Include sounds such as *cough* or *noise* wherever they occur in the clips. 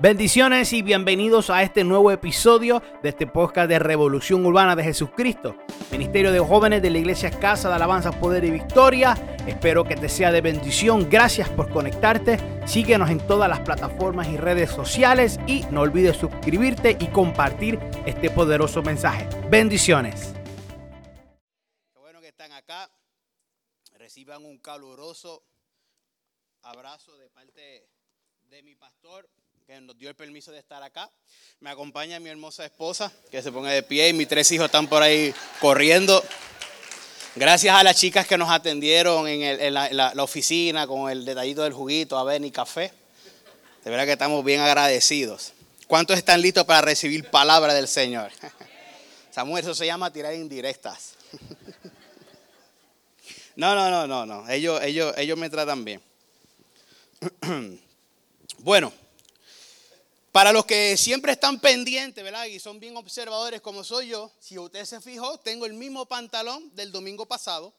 Bendiciones y bienvenidos a este nuevo episodio de este podcast de Revolución Urbana de Jesucristo, Ministerio de Jóvenes de la Iglesia Casa de Alabanza, Poder y Victoria. Espero que te sea de bendición. Gracias por conectarte. Síguenos en todas las plataformas y redes sociales y no olvides suscribirte y compartir este poderoso mensaje. Bendiciones. Qué bueno que están acá. Reciban un caluroso abrazo de parte de mi pastor que nos dio el permiso de estar acá. Me acompaña mi hermosa esposa, que se pone de pie, y mis tres hijos están por ahí corriendo. Gracias a las chicas que nos atendieron en, la, oficina con el detallito del juguito, avena y café. De verdad que estamos bien agradecidos. ¿Cuántos están listos para recibir palabra del Señor? *laughs* Samuel, eso se llama tirar indirectas. *laughs* No, no, no, no, no. Ellos, ellos, ellos me tratan bien. *clears throat* Bueno, para los que siempre están pendientes, ¿verdad? Y son bien observadores como soy yo, si usted se fijó, tengo el mismo pantalón del domingo pasado,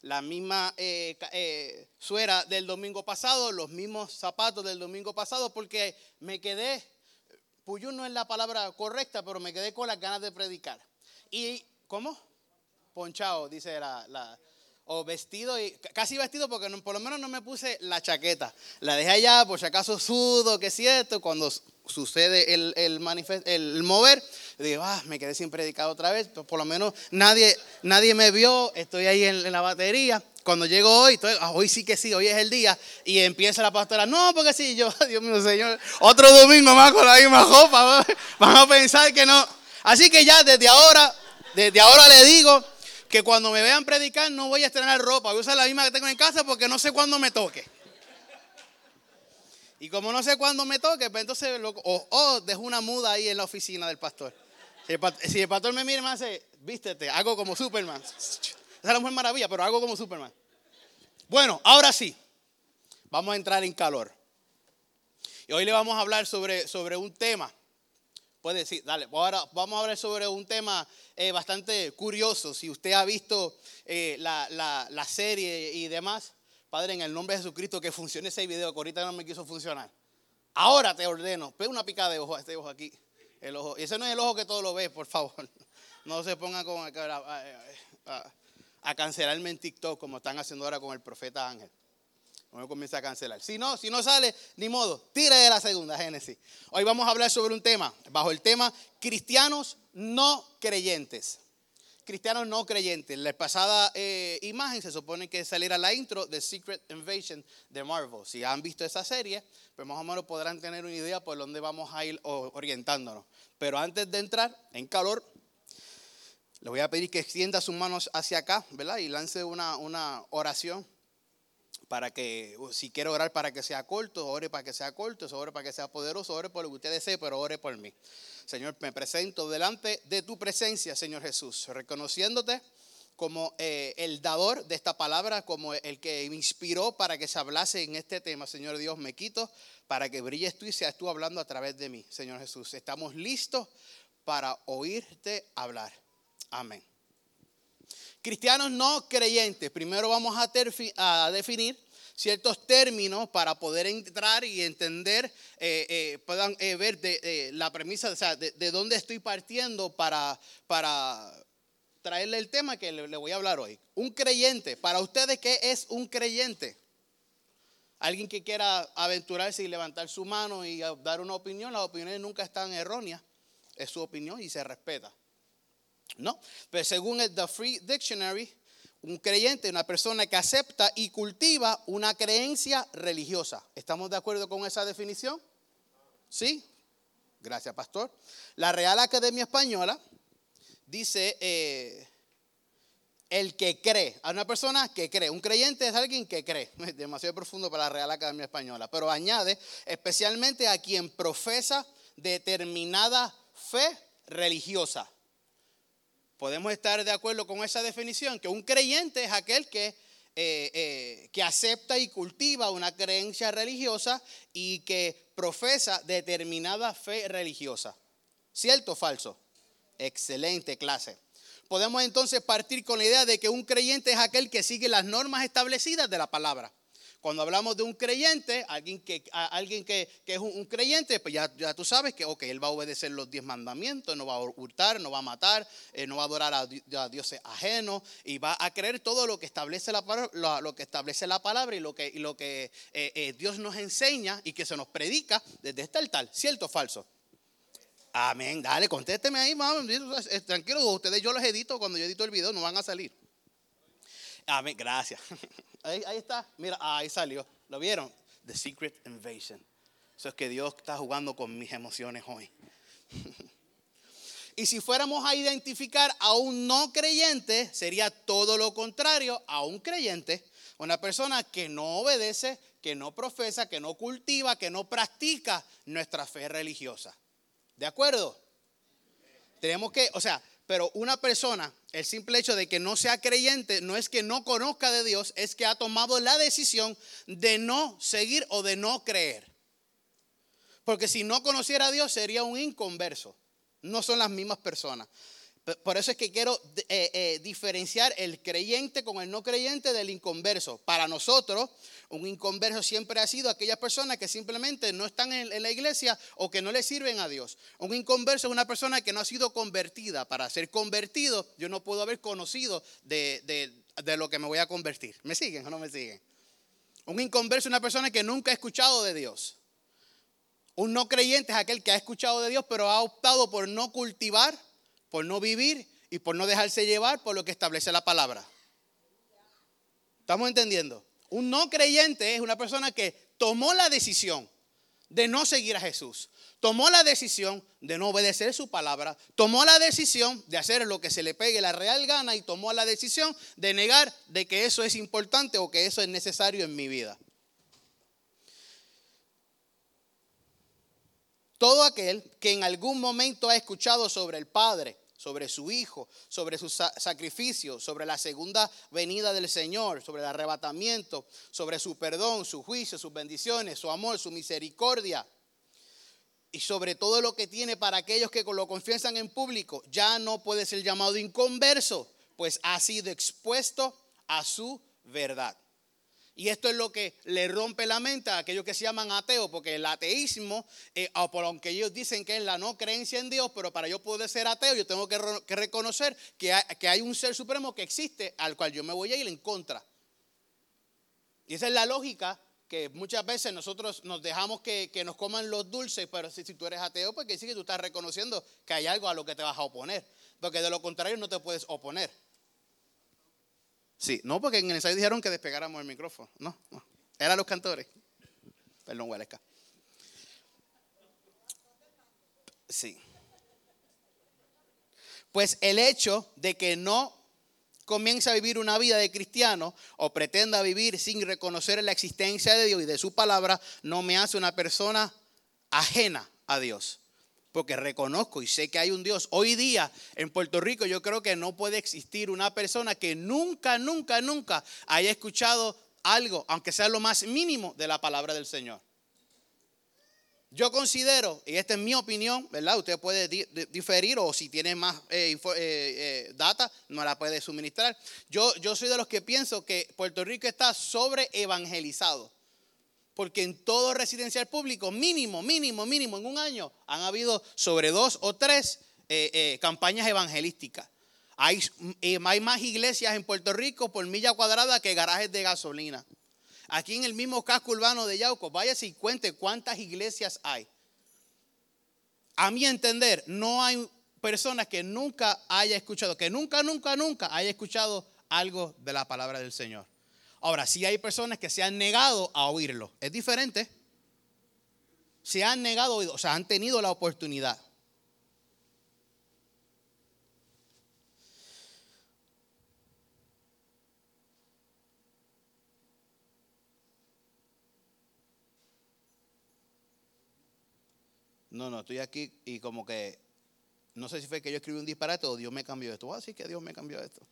la misma eh, eh, suera del domingo pasado, los mismos zapatos del domingo pasado, porque me quedé, Puyú no es la palabra correcta, pero me quedé con las ganas de predicar. ¿Y cómo? Ponchado, dice la, o vestido, y, casi vestido porque por lo menos no me puse la chaqueta. La dejé allá por si acaso sudo, que es cierto, cuando sucede el, el, el mover, digo, ah, me quedé sin predicado otra vez, pues por lo menos nadie, nadie me vio, estoy ahí en, la batería. Cuando llego hoy, ah, hoy sí que sí, hoy es el día, y empieza la pastora, no, porque sí, yo, *laughs* Dios mío, Señor, otro domingo más con la misma ropa, van a pensar que no. Así que ya desde ahora, desde ahora le digo que cuando me vean predicar no voy a estrenar ropa, voy a usar la misma que tengo en casa porque no sé cuándo me toque. Y como no sé cuándo me toque, pues entonces, o, dejo una muda ahí en la oficina del pastor. Si el, pastor me mira y me hace, vístete, hago como Superman. Esa es la mujer maravilla, pero hago como Superman. Bueno, ahora sí, vamos a entrar en calor. Y hoy le vamos a hablar sobre, sobre un tema. Puede decir, dale, ahora vamos a hablar sobre un tema eh, bastante curioso. Si usted ha visto eh, la, la serie y demás, Padre, en el nombre de Jesucristo, que funcione ese video, que ahorita no me quiso funcionar. Ahora te ordeno, pega una pica de ojo a este ojo aquí. El ojo. Y ese no es el ojo que todo lo ve, por favor. *laughs* No se pongan con, a, a, cancelarme en TikTok como están haciendo ahora con el profeta Ángel. No me comienza a cancelar. Si no, si no sale, ni modo, tire de la segunda Génesis. Hoy vamos a hablar sobre un tema, bajo el tema cristianos no creyentes cristianos no creyentes. La pasada eh, imagen se supone que saliera la intro de Secret Invasion de Marvel. Si han visto esa serie, pues más o menos podrán tener una idea por dónde vamos a ir orientándonos. Pero antes de entrar en calor, le voy a pedir que extienda sus manos hacia acá, ¿verdad? Y lance una, una oración para que, si quiere orar para que sea corto, ore para que sea corto, ore para que sea poderoso, ore por lo que usted desee, pero ore por mí. Señor, me presento delante de tu presencia, Señor Jesús, reconociéndote como eh, el dador de esta palabra, como el que me inspiró para que se hablase en este tema. Señor Dios, me quito para que brilles tú y seas tú hablando a través de mí, Señor Jesús. Estamos listos para oírte hablar. Amén. Cristianos no creyentes. Primero vamos a, definir ciertos términos para poder entrar y entender, eh, eh, puedan eh, ver la premisa, o sea, de, dónde estoy partiendo para, traerle el tema que le, voy a hablar hoy. Un creyente, para ustedes, ¿qué es un creyente? Alguien que quiera aventurarse y levantar su mano y dar una opinión, las opiniones nunca están erróneas, es su opinión y se respeta. ¿No? Pero según el The Free Dictionary, un creyente, una persona que acepta y cultiva una creencia religiosa. ¿Estamos de acuerdo con esa definición? ¿Sí? Gracias, pastor. La Real Academia Española dice eh, el que cree. A una persona que cree. Un creyente es alguien que cree. *laughs* Es demasiado profundo para la Real Academia Española. Pero añade especialmente a quien profesa determinada fe religiosa. Podemos estar de acuerdo con esa definición, que un creyente es aquel que, eh, eh, que acepta y cultiva una creencia religiosa y que profesa determinada fe religiosa. ¿Cierto o falso? Excelente clase. Podemos entonces partir con la idea de que un creyente es aquel que sigue las normas establecidas de la palabra. Cuando hablamos de un creyente, alguien que, alguien que, es un, creyente, pues ya, ya, tú sabes que, ok, él va a obedecer los diez mandamientos, no va a hurtar, no va a matar, eh, no va a adorar a, dioses ajenos y va a creer todo lo que establece la, lo, lo que establece la palabra y lo que, lo que eh, eh, Dios nos enseña y que se nos predica desde este altar. ¿Cierto o falso? Amén. Dale, contésteme ahí, mamá. Tranquilo, ustedes yo los edito. Cuando yo edito el video, no van a salir. Amén. Gracias. *laughs* Ahí, está. Mira, ahí salió. ¿Lo vieron? The Secret Invasion. Eso es que Dios está jugando con mis emociones hoy. *laughs* y si fuéramos a identificar a un no creyente, sería todo lo contrario a un creyente. Una persona que no obedece, que no profesa, que no cultiva, que no practica nuestra fe religiosa. ¿De acuerdo? Tenemos que, o sea, pero una persona, el simple hecho de que no sea creyente, no es que no conozca de Dios, es que ha tomado la decisión de no seguir o de no creer. Porque si no conociera a Dios sería un inconverso. No son las mismas personas. Por eso es que quiero eh, eh, diferenciar el creyente con el no creyente del inconverso. Para nosotros, un inconverso siempre ha sido aquellas personas que simplemente no están en, la iglesia o que no le sirven a Dios. Un inconverso es una persona que no ha sido convertida. Para ser convertido, yo no puedo haber conocido de, de lo que me voy a convertir. ¿Me siguen o no me siguen? Un inconverso es una persona que nunca ha escuchado de Dios. Un no creyente es aquel que ha escuchado de Dios, pero ha optado por no cultivar por no vivir y por no dejarse llevar por lo que establece la palabra. ¿Estamos entendiendo? Un no creyente es una persona que tomó la decisión de no seguir a Jesús. Tomó la decisión de no obedecer su palabra. Tomó la decisión de hacer lo que se le pegue la real gana y tomó la decisión de negar de que eso es importante o que eso es necesario en mi vida. Todo aquel que en algún momento ha escuchado sobre el Padre, sobre su Hijo, sobre su sacrificio, sobre la segunda venida del Señor, sobre el arrebatamiento, sobre su perdón, su juicio, sus bendiciones, su amor, su misericordia, y sobre todo lo que tiene para aquellos que lo confiesan en público, ya no puede ser llamado inconverso, pues ha sido expuesto a su verdad. Y esto es lo que le rompe la mente a aquellos que se llaman ateos, porque el ateísmo, eh, aunque ellos dicen que es la no creencia en Dios, pero para yo poder ser ateo, yo tengo que, reconocer que hay, un ser supremo que existe al cual yo me voy a ir en contra. Y esa es la lógica que muchas veces nosotros nos dejamos que, nos coman los dulces, pero si, tú eres ateo, pues que sí que tú estás reconociendo que hay algo a lo que te vas a oponer, porque de lo contrario no te puedes oponer. Sí, no, porque en el ensayo dijeron que despegáramos el micrófono. No, no. Eran los cantores. Perdón, Huelesca. Sí. Pues el hecho de que no comienza a vivir una vida de cristiano o pretenda vivir sin reconocer la existencia de Dios y de su palabra, no me hace una persona ajena a Dios porque reconozco y sé que hay un Dios. Hoy día en Puerto Rico yo creo que no puede existir una persona que nunca, nunca, nunca haya escuchado algo, aunque sea lo más mínimo, de la palabra del Señor. Yo considero, y esta es mi opinión, ¿verdad? Usted puede diferir o si tiene más eh, eh, eh, data, no la puede suministrar. Yo, yo soy de los que pienso que Puerto Rico está sobre evangelizado porque en todo residencial público, mínimo, mínimo, mínimo, en un año, han habido sobre dos o tres eh, eh, campañas evangelísticas. Hay, eh, hay más iglesias en Puerto Rico por milla cuadrada que garajes de gasolina. Aquí en el mismo casco urbano de Yauco, vaya y cuente cuántas iglesias hay. A mi entender, no hay personas que nunca haya escuchado, que nunca, nunca, nunca haya escuchado algo de la palabra del Señor. Ahora, sí hay personas que se han negado a oírlo. Es diferente. Se han negado a oírlo, o sea, han tenido la oportunidad. No, no, estoy aquí y como que no sé si fue que yo escribí un disparate o Dios me cambió esto. Voy a decir que Dios me cambió esto.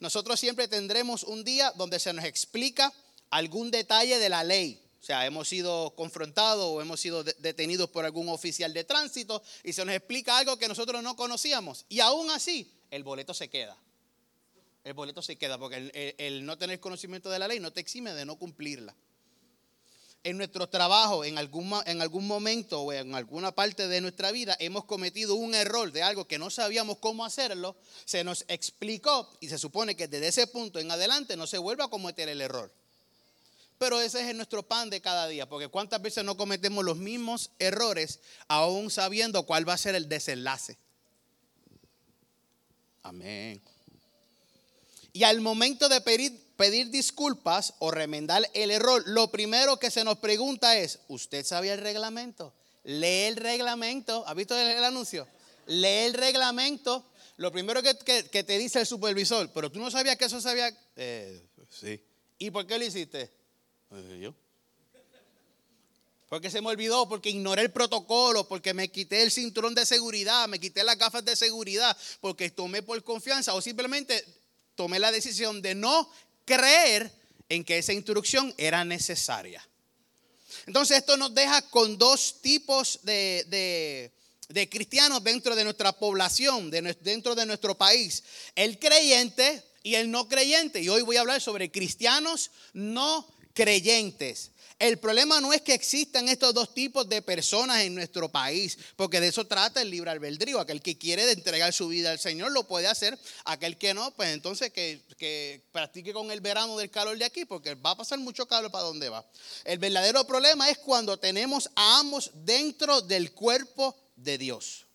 Nosotros siempre tendremos un día donde se nos explica algún detalle de la ley. O sea, hemos sido confrontados o hemos sido detenidos por algún oficial de tránsito y se nos explica algo que nosotros no conocíamos. Y aún así, el boleto se queda. El boleto se queda porque el, no tener conocimiento de la ley no te exime de no cumplirla. En nuestro trabajo, en algún, en algún momento o en alguna parte de nuestra vida, hemos cometido un error de algo que no sabíamos cómo hacerlo, se nos explicó y se supone que desde ese punto en adelante no se vuelva a cometer el error. Pero ese es nuestro pan de cada día, porque cuántas veces no cometemos los mismos errores aún sabiendo cuál va a ser el desenlace. Amén. Y al momento de pedir, pedir disculpas o remendar el error, lo primero que se nos pregunta es, ¿usted sabía el reglamento? Lee el reglamento. ¿Ha visto el, anuncio? Lee el reglamento. Lo primero que, te dice el supervisor, pero tú no sabías que eso sabía. Eh, sí. ¿Y por qué lo hiciste? Yo. Porque se me olvidó, porque ignoré el protocolo, porque me quité el cinturón de seguridad, me quité las gafas de seguridad, porque tomé por confianza o simplemente tomé la decisión de no creer en que esa instrucción era necesaria. Entonces esto nos deja con dos tipos de, cristianos dentro de nuestra población, dentro de nuestro país. El creyente y el no creyente. Y hoy voy a hablar sobre cristianos no creyentes. El problema no es que existan estos dos tipos de personas en nuestro país, porque de eso trata el libre albedrío. Aquel que quiere entregar su vida al Señor lo puede hacer, aquel que no, pues entonces que, que practique con el verano del calor de aquí, porque va a pasar mucho calor para donde va. El verdadero problema es cuando tenemos a ambos dentro del cuerpo de Dios.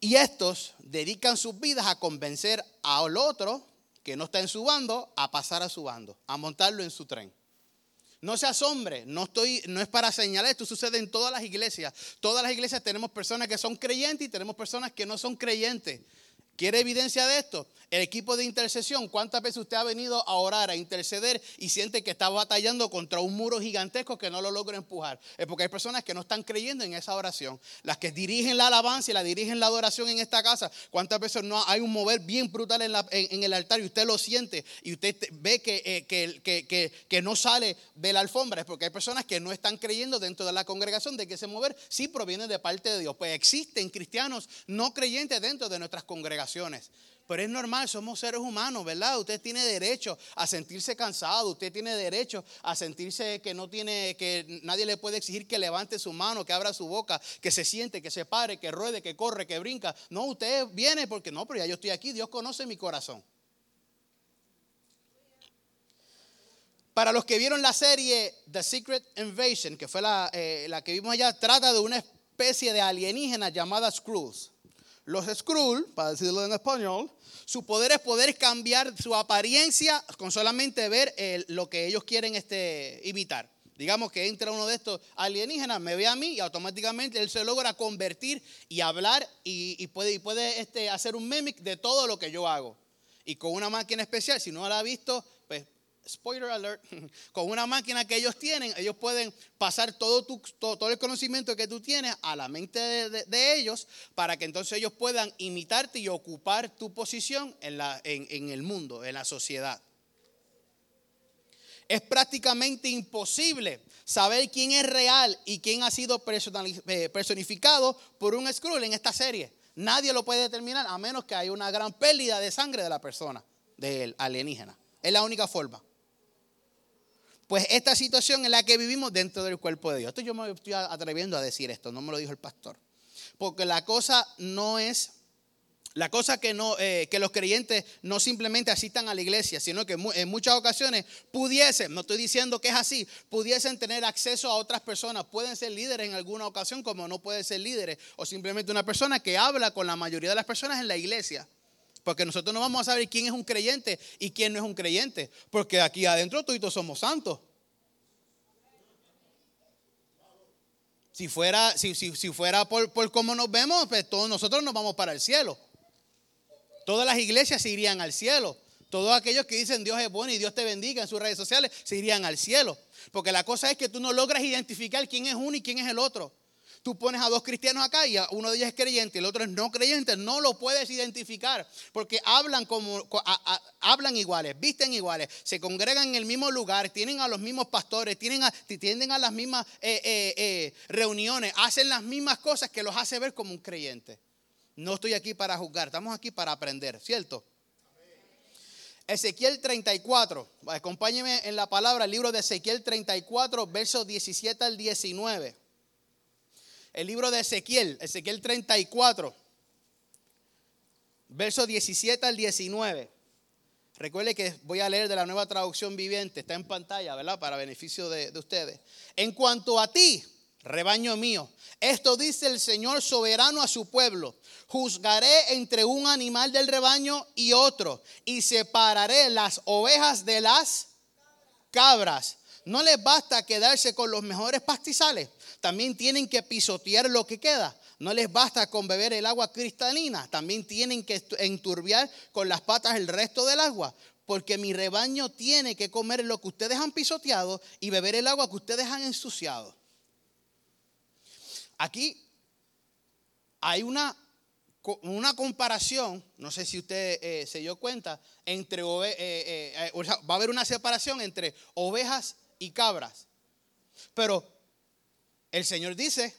Y estos dedican sus vidas a convencer al otro que no está en su bando a pasar a su bando, a montarlo en su tren. No se asombre, no, estoy, no es para señalar, esto sucede en todas las iglesias. Todas las iglesias tenemos personas que son creyentes y tenemos personas que no son creyentes. ¿Quiere evidencia de esto? El equipo de intercesión, ¿cuántas veces usted ha venido a orar, a interceder y siente que está batallando contra un muro gigantesco que no lo logra empujar? Es porque hay personas que no están creyendo en esa oración. Las que dirigen la alabanza y la dirigen la adoración en esta casa, ¿cuántas veces no hay un mover bien brutal en, el altar y usted lo siente y usted ve eh, que, que, que, no sale de la alfombra? Es porque hay personas que no están creyendo dentro de la congregación de que ese mover sí proviene de parte de Dios. Pues existen cristianos no creyentes dentro de nuestras congregaciones. Pero es normal, somos seres humanos, ¿verdad? Usted tiene derecho a sentirse cansado, usted tiene derecho a sentirse que no tiene, que nadie le puede exigir que levante su mano, que abra su boca, que se siente, que se pare, que ruede, que corre, que brinca. No, usted viene porque no, pero ya yo estoy aquí, Dios conoce mi corazón. Para los que vieron la serie The Secret Invasion, que fue la, eh, la que vimos allá, trata de una especie de alienígena llamada Skrulls. Los Skrull, para decirlo en español, su poder es poder cambiar su apariencia con solamente ver lo que ellos quieren este, imitar. Digamos que entra uno de estos alienígenas, me ve a mí y automáticamente él se logra convertir y hablar y, puede, este, hacer un mimic de todo lo que yo hago. Y con una máquina especial, si no la ha visto, spoiler alert, *laughs* con una máquina que ellos tienen, ellos pueden pasar todo, tu, todo, el conocimiento que tú tienes a la mente de, ellos para que entonces ellos puedan imitarte y ocupar tu posición en, la, en el mundo, en la sociedad. Es prácticamente imposible saber quién es real y quién ha sido eh, personificado por un Skrull en esta serie. Nadie lo puede determinar a menos que haya una gran pérdida de sangre de la persona, del alienígena. Es la única forma. Pues esta situación en la que vivimos dentro del cuerpo de Dios. Esto yo me estoy atreviendo a decir esto, no me lo dijo el pastor. Porque la cosa no es, la cosa que, no, eh, que los creyentes no simplemente asistan a la iglesia, sino que en muchas ocasiones pudiesen, no estoy diciendo que es así, pudiesen tener acceso a otras personas, pueden ser líderes en alguna ocasión como no pueden ser líderes, o simplemente una persona que habla con la mayoría de las personas en la iglesia. Porque nosotros no vamos a saber quién es un creyente y quién no es un creyente. Porque aquí adentro todos somos santos. Si fuera, si, si, fuera por, por cómo nos vemos, pues todos nosotros nos vamos para el cielo. Todas las iglesias se irían al cielo. Todos aquellos que dicen Dios es bueno y Dios te bendiga en sus redes sociales se irían al cielo. Porque la cosa es que tú no logras identificar quién es uno y quién es el otro tú pones a dos cristianos acá y uno de ellos es creyente y el otro es no creyente, no lo puedes identificar porque hablan como hablan iguales, visten iguales, se congregan en el mismo lugar, tienen a los mismos pastores, tienen a, tienden a las mismas eh, eh, eh, reuniones, hacen las mismas cosas que los hace ver como un creyente. No estoy aquí para juzgar, estamos aquí para aprender, ¿cierto? Ezequiel 34. Acompáñeme en la palabra, el libro de Ezequiel 34, versos 17 al 19. El libro de Ezequiel, Ezequiel 34, versos 17 al 19. Recuerde que voy a leer de la nueva traducción viviente, está en pantalla, ¿verdad? Para beneficio de, de ustedes. En cuanto a ti, rebaño mío, esto dice el Señor soberano a su pueblo. Juzgaré entre un animal del rebaño y otro y separaré las ovejas de las cabras. No les basta quedarse con los mejores pastizales, también tienen que pisotear lo que queda. No les basta con beber el agua cristalina, también tienen que enturbiar con las patas el resto del agua, porque mi rebaño tiene que comer lo que ustedes han pisoteado y beber el agua que ustedes han ensuciado. Aquí hay una, una comparación, no sé si usted eh, se dio cuenta, entre eh, eh, va a haber una separación entre ovejas y cabras. Pero el Señor dice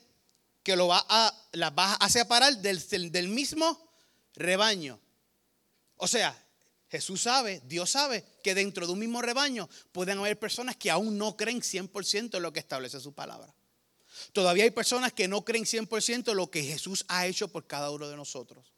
que lo va a, las va a separar del, del mismo rebaño. O sea, Jesús sabe, Dios sabe que dentro de un mismo rebaño pueden haber personas que aún no creen 100% en lo que establece su palabra. Todavía hay personas que no creen 100% en lo que Jesús ha hecho por cada uno de nosotros.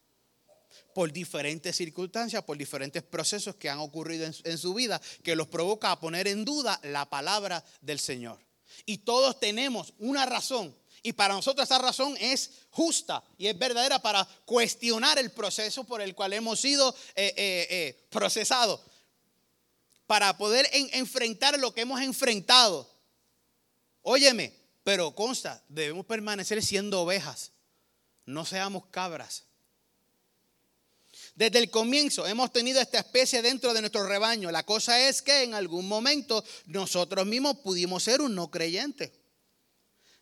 Por diferentes circunstancias, por diferentes procesos que han ocurrido en su vida, que los provoca a poner en duda la palabra del Señor. Y todos tenemos una razón y para nosotros esa razón es justa y es verdadera para cuestionar el proceso por el cual hemos sido eh, eh, eh, procesados. Para poder enfrentar lo que hemos enfrentado. Óyeme, pero consta, debemos permanecer siendo ovejas. No seamos cabras. Desde el comienzo hemos tenido esta especie dentro de nuestro rebaño. La cosa es que en algún momento nosotros mismos pudimos ser un no creyente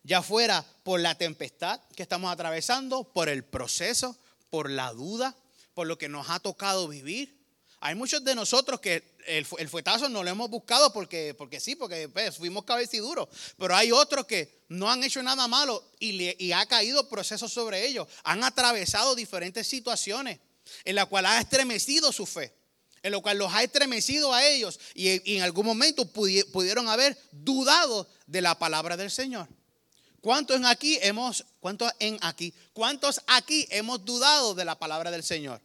ya fuera por la tempestad que estamos atravesando, por el proceso, por la duda, por lo que nos ha tocado vivir. Hay muchos de nosotros que el, fuetazo no lo hemos buscado porque, porque sí, porque pues, fuimos cabeciduros. Pero hay otros que no han hecho nada malo y, y ha caído procesos sobre ellos. Han atravesado diferentes situaciones en las cuales ha estremecido su fe, en lo cual los ha estremecido a ellos y, en algún momento pudieron haber dudado de la palabra del Señor. ¿Cuántos en aquí hemos, cuántos en aquí, cuántos aquí hemos dudado de la palabra del Señor?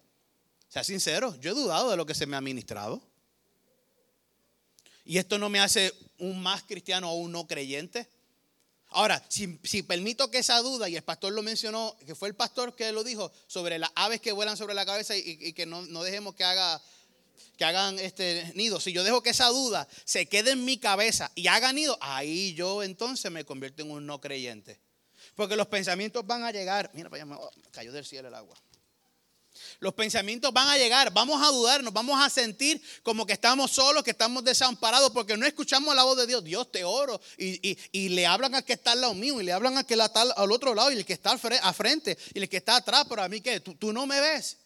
Sea sincero, yo he dudado de lo que se me ha ministrado. Y esto no me hace un más cristiano o un no creyente. Ahora, si, permito que esa duda, y el pastor lo mencionó, que fue el pastor que lo dijo, sobre las aves que vuelan sobre la cabeza y, que no, dejemos que haga que hagan este nido. Si yo dejo que esa duda se quede en mi cabeza y haga nido, ahí yo entonces me convierto en un no creyente. Porque los pensamientos van a llegar. Mira, me cayó del cielo el agua. Los pensamientos van a llegar, vamos a dudar, nos vamos a sentir como que estamos solos, que estamos desamparados, porque no escuchamos la voz de Dios. Dios te oro. Y, le hablan al que está al lado mío, y le hablan al que está al otro lado, y el que está al frente, y el que está atrás. Pero a mí, ¿qué? ¿Tú, no me ves?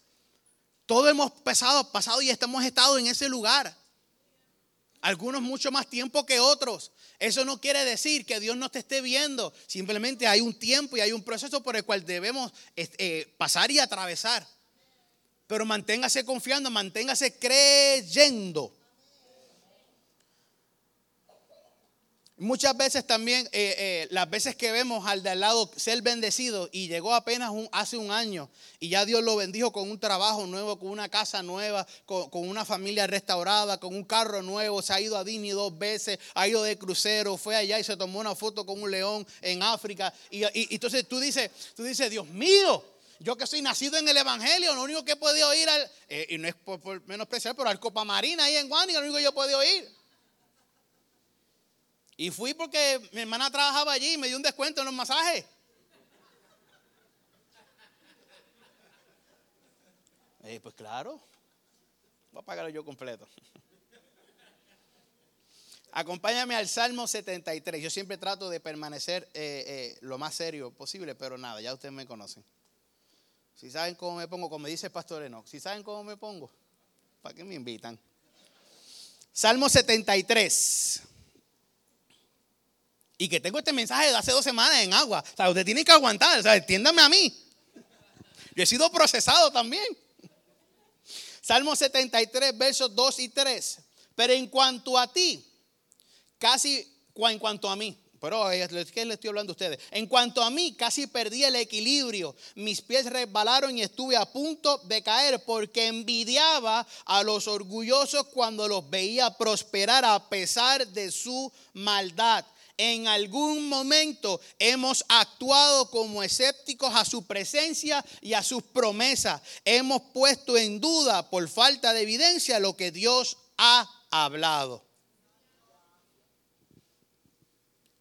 Todos hemos pasado, pasado y hemos estado en ese lugar. Algunos mucho más tiempo que otros. Eso no quiere decir que Dios no te esté viendo. Simplemente hay un tiempo y hay un proceso por el cual debemos eh, pasar y atravesar. Pero manténgase confiando, manténgase creyendo. Muchas veces también, eh, eh, las veces que vemos al de al lado ser bendecido y llegó apenas hace un año y ya Dios lo bendijo con un trabajo nuevo, con una casa nueva, con, una familia restaurada, con un carro nuevo, se ha ido a Dini dos veces, ha ido de crucero, fue allá y se tomó una foto con un león en África. Y, entonces tú dices, tú dices, Dios mío, yo que soy nacido en el Evangelio, lo único que he podido ir al, eh, y no es por, por menospreciar, pero al Copa Marina ahí en Guani, lo único que yo he podido ir. Y fui porque mi hermana trabajaba allí y me dio un descuento en los masajes. Eh, pues claro, voy a pagarlo yo completo. Acompáñame al Salmo 73. Yo siempre trato de permanecer eh, eh, lo más serio posible, pero nada, ya ustedes me conocen. Si saben cómo me pongo, como dice el pastor Enoch, si saben cómo me pongo, ¿para qué me invitan? Salmo 73 y que tengo este mensaje de hace dos semanas en agua. O sea, usted tiene que aguantar, o sea, entiéndame a mí. Yo he sido procesado también. Salmo 73, versos 2 y 3. Pero en cuanto a ti, casi en cuanto a mí, pero ¿qué le estoy hablando a ustedes? En cuanto a mí, casi perdí el equilibrio. Mis pies resbalaron y estuve a punto de caer porque envidiaba a los orgullosos cuando los veía prosperar a pesar de su maldad. En algún momento hemos actuado como escépticos a su presencia y a sus promesas. Hemos puesto en duda por falta de evidencia lo que Dios ha hablado.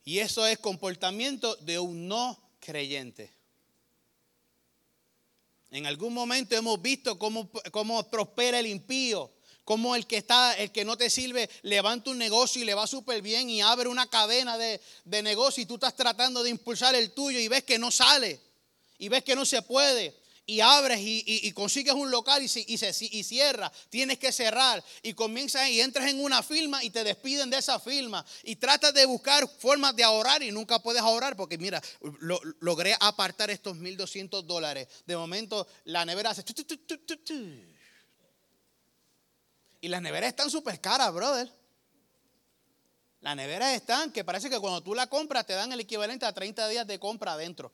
Y eso es comportamiento de un no creyente. En algún momento hemos visto cómo, cómo prospera el impío, cómo el que está, el que no te sirve, levanta un negocio y le va súper bien y abre una cadena de, de negocio y tú estás tratando de impulsar el tuyo y ves que no sale y ves que no se puede y abres y, consigues un local y, se, cierra, tienes que cerrar y comienzas y entras en una firma y te despiden de esa firma y tratas de buscar formas de ahorrar y nunca puedes ahorrar porque mira, logré apartar estos 1.200 dólares. De momento la nevera hace... y las neveras están súper caras, brother. Las neveras están que parece que cuando tú la compras te dan el equivalente a 30 días de compra adentro.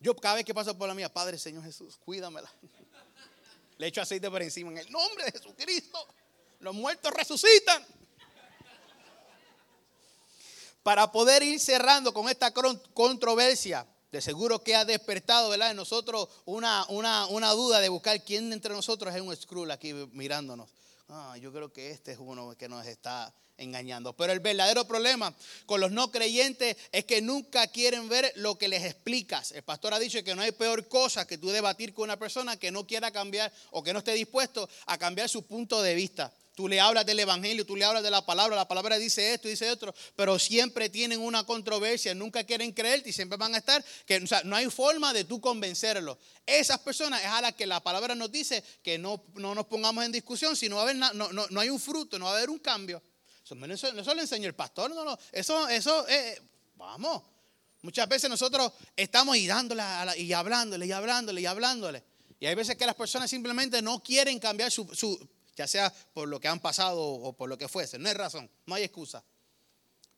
Yo cada vez que paso por la mía, Padre Señor Jesús, cuídamela. Le echo aceite por encima. En el nombre de Jesucristo, los muertos resucitan. Para poder ir cerrando con esta controversia, de seguro que ha despertado ¿verdad? en nosotros una, una, una duda de buscar quién entre nosotros es un Skrull aquí mirándonos. Ah, yo creo que este es uno que nos está engañando. Pero el verdadero problema con los no creyentes es que nunca quieren ver lo que les explicas. El pastor ha dicho que no hay peor cosa que tú debatir con una persona que no quiera cambiar o que no esté dispuesto a cambiar su punto de vista. Tú le hablas del evangelio, tú le hablas de la palabra, la palabra dice esto, dice otro, pero siempre tienen una controversia, nunca quieren creerte y siempre van a estar, que no hay forma de tú convencerlo. Esas personas es a las que la palabra nos dice que no, no nos pongamos en discusión, si no, va a haber no, no, no hay un fruto, no va a haber un cambio. Eso, eso, lo enseñó el pastor, no, no. Eso, eso, eh, vamos. Muchas veces nosotros estamos y dándole y hablándole y hablándole y hablándole. Y hay veces que las personas simplemente no quieren cambiar su, su, ya sea por lo que han pasado o por lo que fuese. No hay razón, no hay excusa.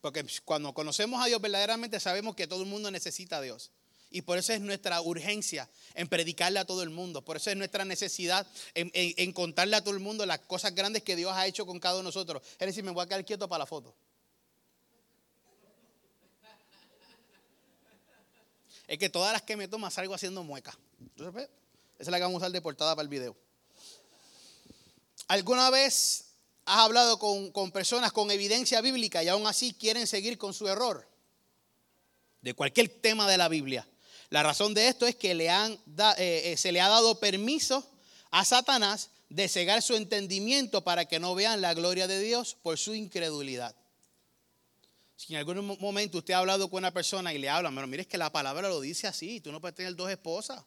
Porque cuando conocemos a Dios verdaderamente sabemos que todo el mundo necesita a Dios. Y por eso es nuestra urgencia en predicarle a todo el mundo. Por eso es nuestra necesidad en, contarle a todo el mundo las cosas grandes que Dios ha hecho con cada uno de nosotros. Es decir, me voy a quedar quieto para la foto. Es que todas las que me toman salgo haciendo mueca. Entonces, esa es la que vamos a usar de portada para el video. ¿Alguna vez has hablado con, con personas con evidencia bíblica y aún así quieren seguir con su error? De cualquier tema de la Biblia. La razón de esto es que eh, eh, se le ha dado permiso a Satanás de cegar su entendimiento para que no vean la gloria de Dios por su incredulidad. Si en algún momento usted ha hablado con una persona y le habla, pero mire que la palabra lo dice así, tú no puedes tener dos esposas.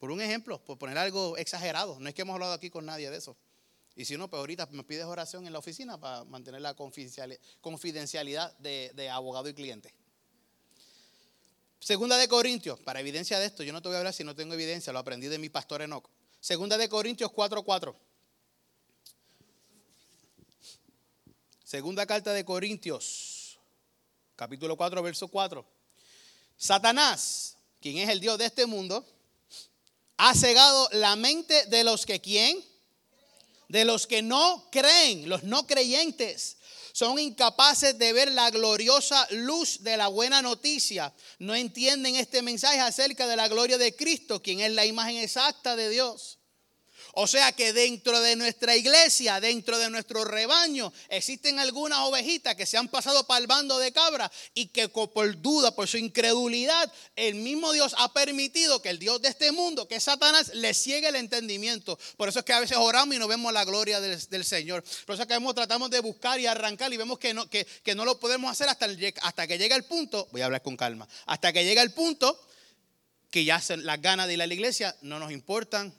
Por un ejemplo, por poner algo exagerado, no es que hemos hablado aquí con nadie de eso. Y si no, pues ahorita me pides oración en la oficina para mantener la confidencialidad de abogado y cliente. Segunda de Corintios, para evidencia de esto, yo no te voy a hablar si no tengo evidencia, lo aprendí de mi pastor Enoch. Segunda de Corintios 4:4. Segunda carta de Corintios, capítulo 4, verso 4. Satanás, quien es el Dios de este mundo, ha cegado la mente de los que quién? De los que no creen, los no creyentes son incapaces de ver la gloriosa luz de la buena noticia. No entienden este mensaje acerca de la gloria de Cristo, quien es la imagen exacta de Dios. O sea que dentro de nuestra iglesia, dentro de nuestro rebaño, existen algunas ovejitas que se han pasado para el bando de cabra y que por duda, por su incredulidad, el mismo Dios ha permitido que el Dios de este mundo, que es Satanás, le ciegue el entendimiento. Por eso es que a veces oramos y no vemos la gloria del, Señor. Por eso es que tratamos de buscar y arrancar y vemos que no, que, no lo podemos hacer hasta, hasta que llegue el punto, voy a hablar con calma, hasta que llega el punto que ya las ganas de ir a la iglesia no nos importan,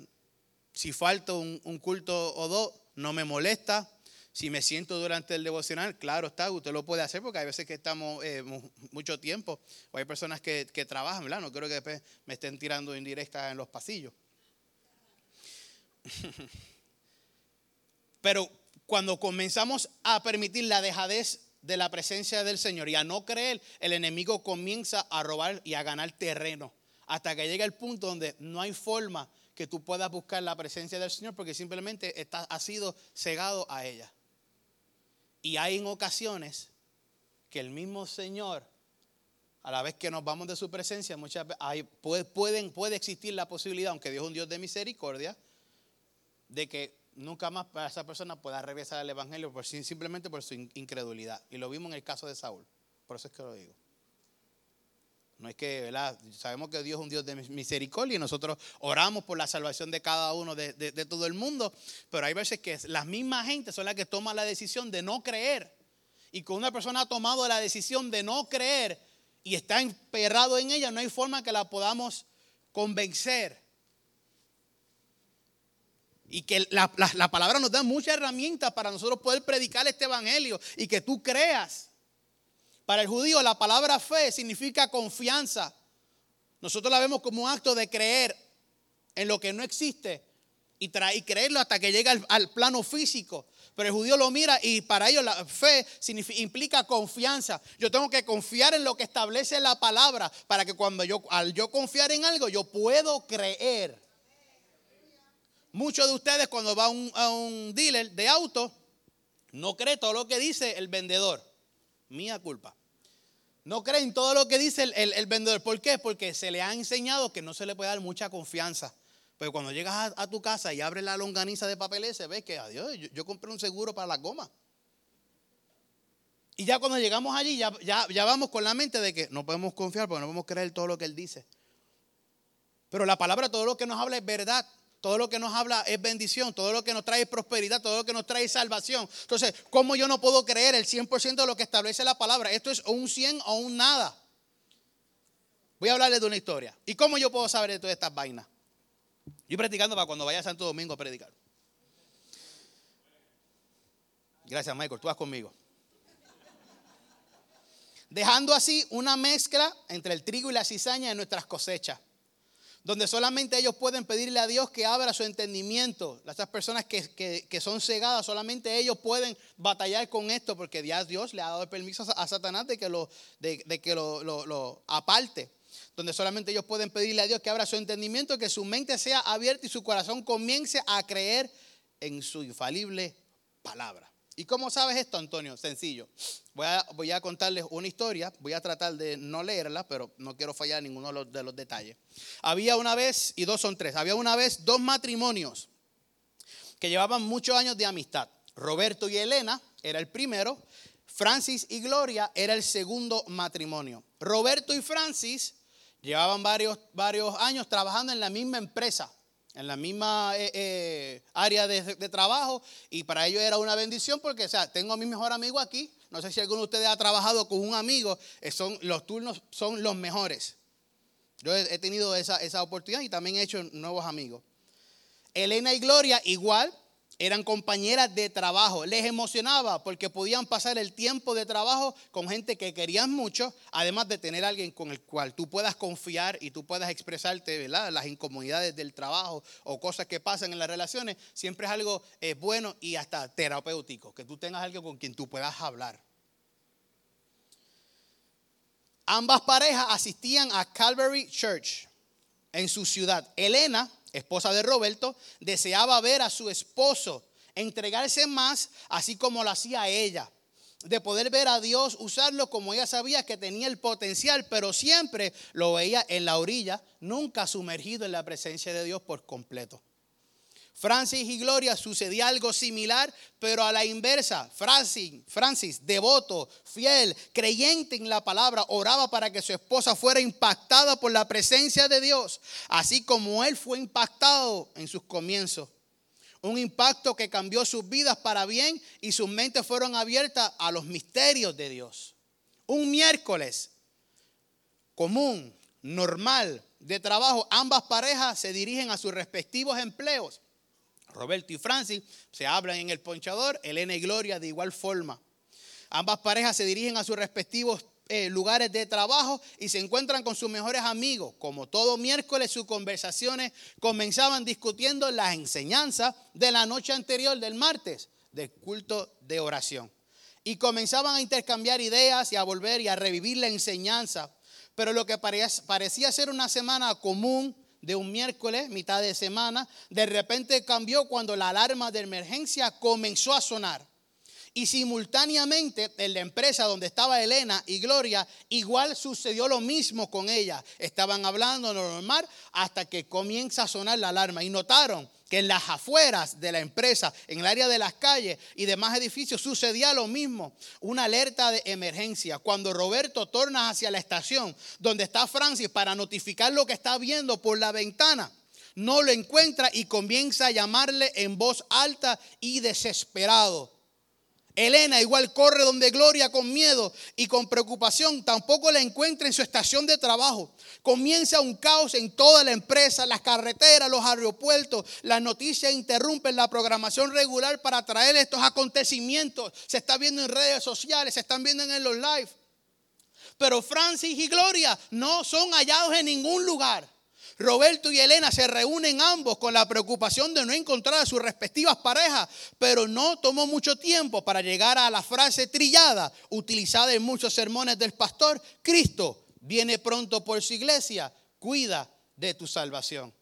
si falta un, culto o dos, no me molesta. Si me siento durante el devocional, claro está, usted lo puede hacer porque hay veces que estamos eh, mucho tiempo o hay personas que, trabajan, ¿verdad? No creo que después me estén tirando indirectas en los pasillos. *laughs* Pero cuando comenzamos a permitir la dejadez de la presencia del Señor y a no creer, el enemigo comienza a robar y a ganar terreno hasta que llega el punto donde no hay forma que tú puedas buscar la presencia del Señor porque simplemente está, has sido cegado a ella. Y hay en ocasiones que el mismo Señor, a la vez que nos vamos de su presencia, muchas hay, puede, puede existir la posibilidad, aunque Dios es un Dios de misericordia, de que nunca más para esa persona pueda regresar al Evangelio por, simplemente por su incredulidad. Y lo vimos en el caso de Saúl. Por eso es que lo digo. No es que, ¿verdad? Sabemos que Dios es un Dios de misericordia y nosotros oramos por la salvación de cada uno de, todo el mundo, pero hay veces que las mismas gente son las que toman la decisión de no creer. Y cuando una persona ha tomado la decisión de no creer y está emperrado en ella, no hay forma que la podamos convencer. Y que la, la palabra nos da muchas herramientas para nosotros poder predicar este evangelio y que tú creas. Para el judío la palabra fe significa confianza. Nosotros la vemos como un acto de creer en lo que no existe y, creerlo hasta que llega al, plano físico. Pero el judío lo mira y para ellos la fe implica confianza. Yo tengo que confiar en lo que establece la palabra para que cuando yo, al yo confiar en algo, yo puedo creer. Muchos de ustedes cuando va a un, a un dealer de auto, no cree todo lo que dice el vendedor mía culpa. No creen todo lo que dice el, vendedor. ¿Por qué? Porque se le ha enseñado que no se le puede dar mucha confianza. Pero cuando llegas a, tu casa y abres la longaniza de papel ese, ves que, adiós, yo, compré un seguro para la goma. Y ya cuando llegamos allí, ya, ya, ya vamos con la mente de que no podemos confiar porque no podemos creer todo lo que él dice. Pero la palabra, todo lo que nos habla es verdad. Todo lo que nos habla es bendición, todo lo que nos trae prosperidad, todo lo que nos trae salvación. Entonces, ¿cómo yo no puedo creer el 100% de lo que establece la palabra? Esto es un 100 o un nada. Voy a hablarles de una historia. ¿Y cómo yo puedo saber de todas estas vainas? Yo practicando para cuando vaya a Santo Domingo a predicar. Gracias, Michael. Tú vas conmigo. Dejando así una mezcla entre el trigo y la cizaña en nuestras cosechas donde solamente ellos pueden pedirle a Dios que abra su entendimiento. Las personas que, son cegadas, solamente ellos pueden batallar con esto, porque ya Dios le ha dado el permiso a Satanás de que lo, de, que lo, aparte. Donde solamente ellos pueden pedirle a Dios que abra su entendimiento, que su mente sea abierta y su corazón comience a creer en su infalible palabra. ¿Y cómo sabes esto, Antonio? Sencillo. Voy a, contarles una historia. Voy a tratar de no leerla, pero no quiero fallar ninguno de los, de los detalles. Había una vez, y dos son tres, había una vez dos matrimonios que llevaban muchos años de amistad. Roberto y Elena era el primero. Francis y Gloria era el segundo matrimonio. Roberto y Francis llevaban varios, varios años trabajando en la misma empresa en la misma eh, eh, área de, trabajo y para ellos era una bendición porque, o sea, tengo a mi mejor amigo aquí, no sé si alguno de ustedes ha trabajado con un amigo, eh, son, los turnos son los mejores. Yo he, he tenido esa, esa oportunidad y también he hecho nuevos amigos. Elena y Gloria igual, eran compañeras de trabajo. Les emocionaba porque podían pasar el tiempo de trabajo con gente que querían mucho, además de tener alguien con el cual tú puedas confiar y tú puedas expresarte ¿verdad? las incomodidades del trabajo o cosas que pasan en las relaciones. Siempre es algo eh, bueno y hasta terapéutico, que tú tengas alguien con quien tú puedas hablar. Ambas parejas asistían a Calvary Church en su ciudad. Elena esposa de Roberto, deseaba ver a su esposo entregarse más, así como lo hacía ella, de poder ver a Dios usarlo como ella sabía que tenía el potencial, pero siempre lo veía en la orilla, nunca sumergido en la presencia de Dios por completo. Francis y Gloria sucedía algo similar, pero a la inversa. Francis, Francis, devoto, fiel, creyente en la palabra, oraba para que su esposa fuera impactada por la presencia de Dios, así como él fue impactado en sus comienzos. Un impacto que cambió sus vidas para bien y sus mentes fueron abiertas a los misterios de Dios. Un miércoles común, normal, de trabajo, ambas parejas se dirigen a sus respectivos empleos Roberto y Francis se hablan en el ponchador, Elena y Gloria de igual forma. Ambas parejas se dirigen a sus respectivos eh, lugares de trabajo y se encuentran con sus mejores amigos. Como todo miércoles, sus conversaciones comenzaban discutiendo las enseñanzas de la noche anterior del martes, del culto de oración. Y comenzaban a intercambiar ideas y a volver y a revivir la enseñanza. Pero lo que parecía ser una semana común de un miércoles, mitad de semana, de repente cambió cuando la alarma de emergencia comenzó a sonar. Y simultáneamente en la empresa donde estaba Elena y Gloria, igual sucedió lo mismo con ella. Estaban hablando normal hasta que comienza a sonar la alarma. Y notaron que en las afueras de la empresa, en el área de las calles y demás edificios, sucedía lo mismo. Una alerta de emergencia. Cuando Roberto torna hacia la estación donde está Francis para notificar lo que está viendo por la ventana, no lo encuentra y comienza a llamarle en voz alta y desesperado. Elena igual corre donde Gloria con miedo y con preocupación. Tampoco la encuentra en su estación de trabajo. Comienza un caos en toda la empresa, las carreteras, los aeropuertos. Las noticias interrumpen la programación regular para traer estos acontecimientos. Se está viendo en redes sociales, se están viendo en los live. Pero Francis y Gloria no son hallados en ningún lugar. Roberto y Elena se reúnen ambos con la preocupación de no encontrar a sus respectivas parejas, pero no tomó mucho tiempo para llegar a la frase trillada utilizada en muchos sermones del pastor, Cristo viene pronto por su iglesia, cuida de tu salvación.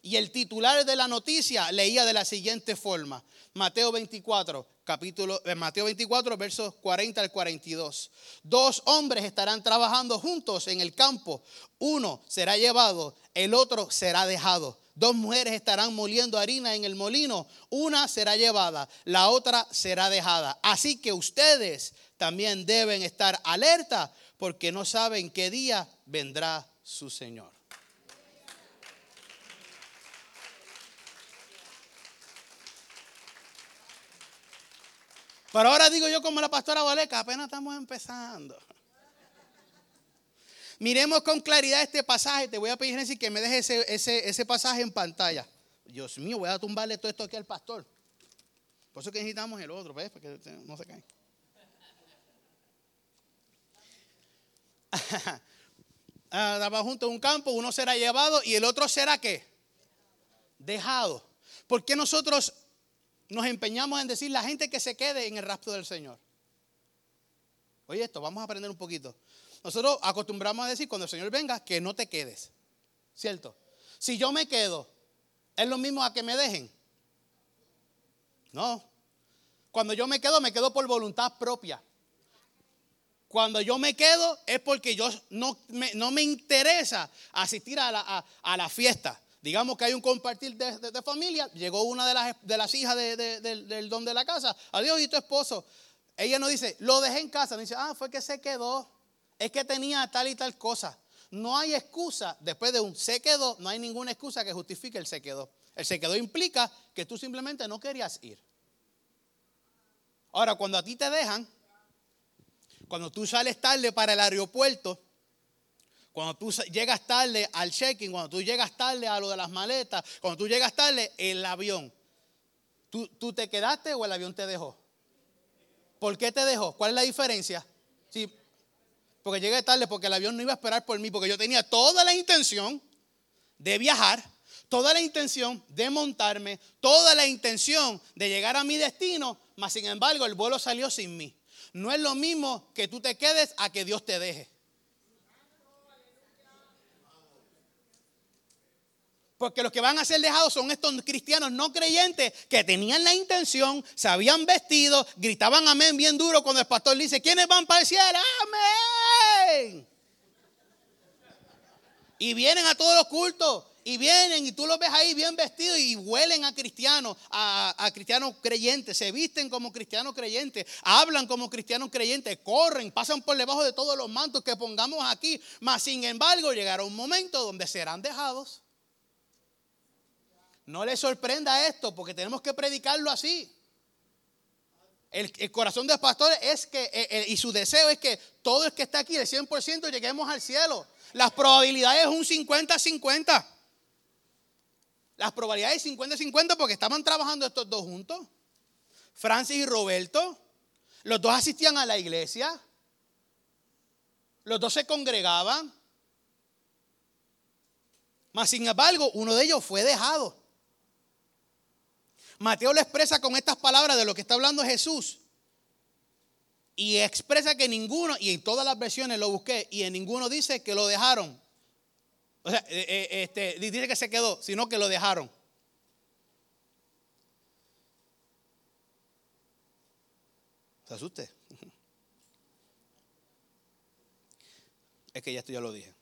Y el titular de la noticia leía de la siguiente forma, Mateo 24, capítulo, Mateo 24, versos 40 al 42. Dos hombres estarán trabajando juntos en el campo. Uno será llevado, el otro será dejado. Dos mujeres estarán moliendo harina en el molino. Una será llevada, la otra será dejada. Así que ustedes también deben estar alerta porque no saben qué día vendrá su Señor. Pero ahora digo yo como la pastora Valeca, apenas estamos empezando. Miremos con claridad este pasaje. Te voy a pedir, Genesis, que me dejes ese, ese, pasaje en pantalla. Dios mío, voy a tumbarle todo esto aquí al pastor. Por eso que necesitamos el otro, ¿ves? Porque no se cae. *laughs* Estaba junto a un campo, uno será llevado y el otro será qué? Dejado. ¿Por qué nosotros nos empeñamos en decir la gente que se quede en el rastro del Señor. Oye, esto, vamos a aprender un poquito. Nosotros acostumbramos a decir cuando el Señor venga que no te quedes. ¿Cierto? Si yo me quedo, ¿es lo mismo a que me dejen? No. Cuando yo me quedo, me quedo por voluntad propia. Cuando yo me quedo es porque yo no me, no me interesa asistir a la, a la fiesta. Digamos que hay un compartir de, familia, llegó una de las, de las hijas del don de la casa, adiós y tu esposo. Ella no dice, lo dejé en casa, no dice, ah, fue que se quedó, es que tenía tal y tal cosa. No hay excusa, después de un se quedó, no hay ninguna excusa que justifique el se quedó. El se quedó implica que tú simplemente no querías ir. Ahora, cuando a ti te dejan, cuando tú sales tarde para el aeropuerto, cuando tú llegas tarde al check-in, cuando tú llegas tarde a lo de las maletas, cuando tú llegas tarde, el avión. ¿Tú, ¿Tú, te quedaste o el avión te dejó? ¿Por qué te dejó? ¿Cuál es la diferencia? Sí, porque llegué tarde porque el avión no iba a esperar por mí, porque yo tenía toda la intención de viajar, toda la intención de montarme, toda la intención de llegar a mi destino, mas sin embargo el vuelo salió sin mí. No es lo mismo que tú te quedes a que Dios te deje. Porque los que van a ser dejados son estos cristianos no creyentes que tenían la intención, se habían vestido, gritaban amén bien duro cuando el pastor dice, ¿quiénes van para el cielo? Amén. Y vienen a todos los cultos. Y vienen y tú los ves ahí bien vestidos y huelen a cristianos, a, a, cristianos creyentes, se visten como cristianos creyentes, hablan como cristianos creyentes, corren, pasan por debajo de todos los mantos que pongamos aquí. Mas sin embargo llegará un momento donde serán dejados no le sorprenda esto porque tenemos que predicarlo así. El, corazón del pastor es que, eh, eh, y su deseo es que todo el que está aquí, de 100%, lleguemos al cielo. Las probabilidades es un 50-50. Las probabilidades 50-50 porque estaban trabajando estos dos juntos. Francis y Roberto. Los dos asistían a la iglesia. Los dos se congregaban. Mas sin embargo, uno de ellos fue dejado. Mateo lo expresa con estas palabras de lo que está hablando Jesús. Y expresa que ninguno, y en todas las versiones lo busqué, y en ninguno dice que lo dejaron. O sea, eh, eh, este, dice que se quedó, sino que lo dejaron. ¿Se asuste? *laughs* Es que ya esto ya lo dije.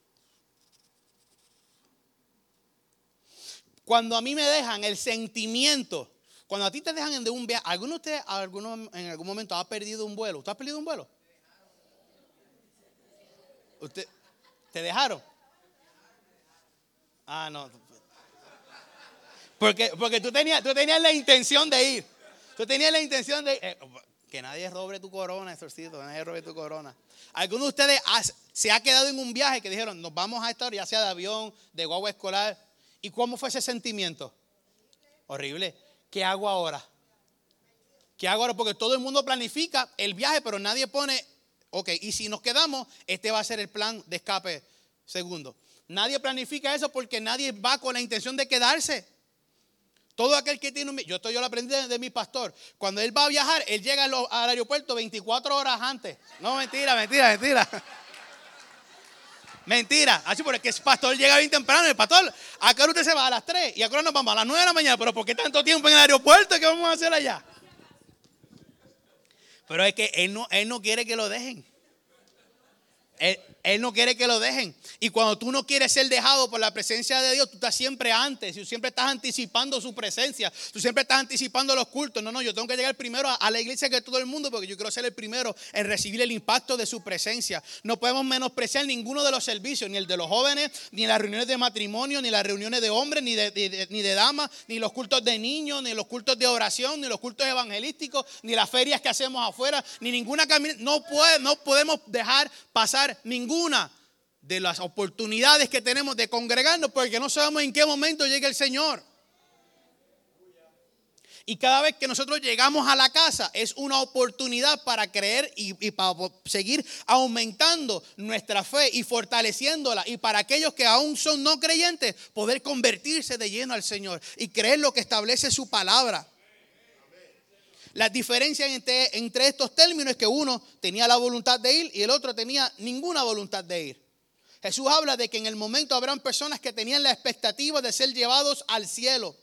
Cuando a mí me dejan el sentimiento, cuando a ti te dejan de un viaje, ¿alguno de ustedes alguno, en algún momento ha perdido un vuelo? ¿Usted ha perdido un vuelo? ¿Usted, ¿Te dejaron? Ah, no. Porque, porque tú, tenías, tú tenías la intención de ir. Tú tenías la intención de ir. Eh, que nadie robe tu corona, exorcito, nadie robe tu corona. ¿Alguno de ustedes se ha quedado en un viaje que dijeron, nos vamos a estar, ya sea de avión, de guagua escolar? ¿Y cómo fue ese sentimiento? Horrible. ¿Qué hago ahora? ¿Qué hago ahora? Porque todo el mundo planifica el viaje, pero nadie pone, ok, y si nos quedamos, este va a ser el plan de escape segundo. Nadie planifica eso porque nadie va con la intención de quedarse. Todo aquel que tiene un... Yo esto yo lo aprendí de, mi pastor. Cuando él va a viajar, él llega al, aeropuerto 24 horas antes. No, mentira, mentira, mentira. Mentira. Así porque el pastor llega bien temprano. El pastor, acá usted se va a las 3 y acá nos vamos a las 9 de la mañana. Pero ¿por qué tanto tiempo en el aeropuerto? ¿Qué vamos a hacer allá? Pero es que él no, él no quiere que lo dejen. Él, no quiere que lo dejen. Y cuando tú no quieres ser dejado por la presencia de Dios, tú estás siempre antes. Tú siempre estás anticipando su presencia. Tú siempre estás anticipando los cultos. No, no, yo tengo que llegar primero a, la iglesia que todo el mundo porque yo quiero ser el primero en recibir el impacto de su presencia. No podemos menospreciar ninguno de los servicios, ni el de los jóvenes, ni las reuniones de matrimonio, ni las reuniones de hombres, ni de, ni de damas, ni los cultos de niños, ni los cultos de oración, ni los cultos evangelísticos, ni las ferias que hacemos afuera, ni ninguna caminata. No, puede, no podemos dejar pasar ninguna de las oportunidades que tenemos de congregarnos porque no sabemos en qué momento llega el Señor. Y cada vez que nosotros llegamos a la casa es una oportunidad para creer y, para seguir aumentando nuestra fe y fortaleciéndola. Y para aquellos que aún son no creyentes, poder convertirse de lleno al Señor y creer lo que establece su palabra. La diferencia entre, estos términos es que uno tenía la voluntad de ir y el otro tenía ninguna voluntad de ir. Jesús habla de que en el momento habrán personas que tenían la expectativa de ser llevados al cielo.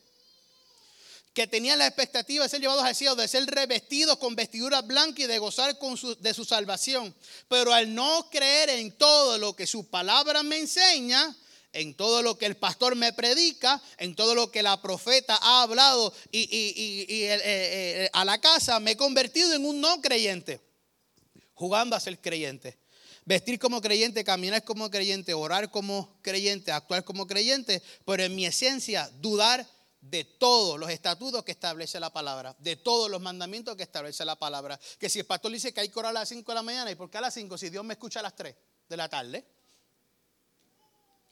Que tenían la expectativa de ser llevados al cielo, de ser revestidos con vestiduras blancas y de gozar de su salvación. Pero al no creer en todo lo que su palabra me enseña, en todo lo que el pastor me predica, en todo lo que la profeta ha hablado y, eh, eh, a la casa, me he convertido en un no creyente, jugando a ser creyente. Vestir como creyente, caminar como creyente, orar como creyente, actuar como creyente, pero en mi esencia dudar de todos los estatutos que establece la palabra, de todos los mandamientos que establece la palabra. Que si el pastor dice que hay que orar a las 5 de la mañana, ¿y por qué a las 5 si Dios me escucha a las 3 de la tarde?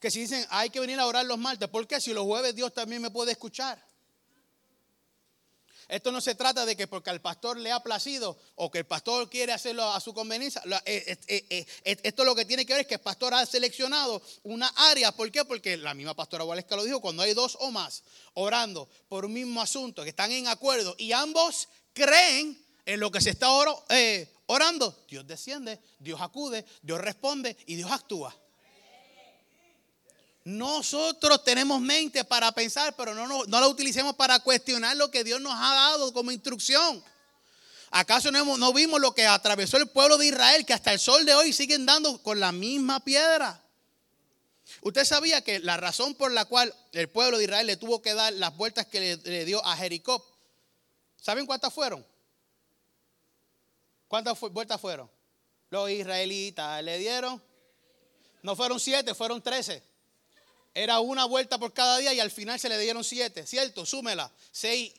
Que si dicen hay que venir a orar los martes, ¿por qué si los jueves Dios también me puede escuchar? Esto no se trata de que porque al pastor le ha placido o que el pastor quiere hacerlo a su conveniencia. Eh, eh, eh, esto lo que tiene que ver es que el pastor ha seleccionado una área. ¿Por qué? Porque la misma pastora Waleska lo dijo, cuando hay dos o más orando por un mismo asunto, que están en acuerdo y ambos creen en lo que se está orando, Dios desciende, Dios acude, Dios responde y Dios actúa. Nosotros tenemos mente para pensar, pero no, la utilicemos para cuestionar lo que Dios nos ha dado como instrucción. ¿Acaso no, vimos lo que atravesó el pueblo de Israel, que hasta el sol de hoy siguen dando con la misma piedra? Usted sabía que la razón por la cual el pueblo de Israel le tuvo que dar las vueltas que le dio a Jericó, ¿saben cuántas fueron? ¿Cuántas vueltas fueron? Los israelitas le dieron, no fueron siete, fueron trece. Era una vuelta por cada día y al final se le dieron siete, ¿cierto? Súmela. Seis,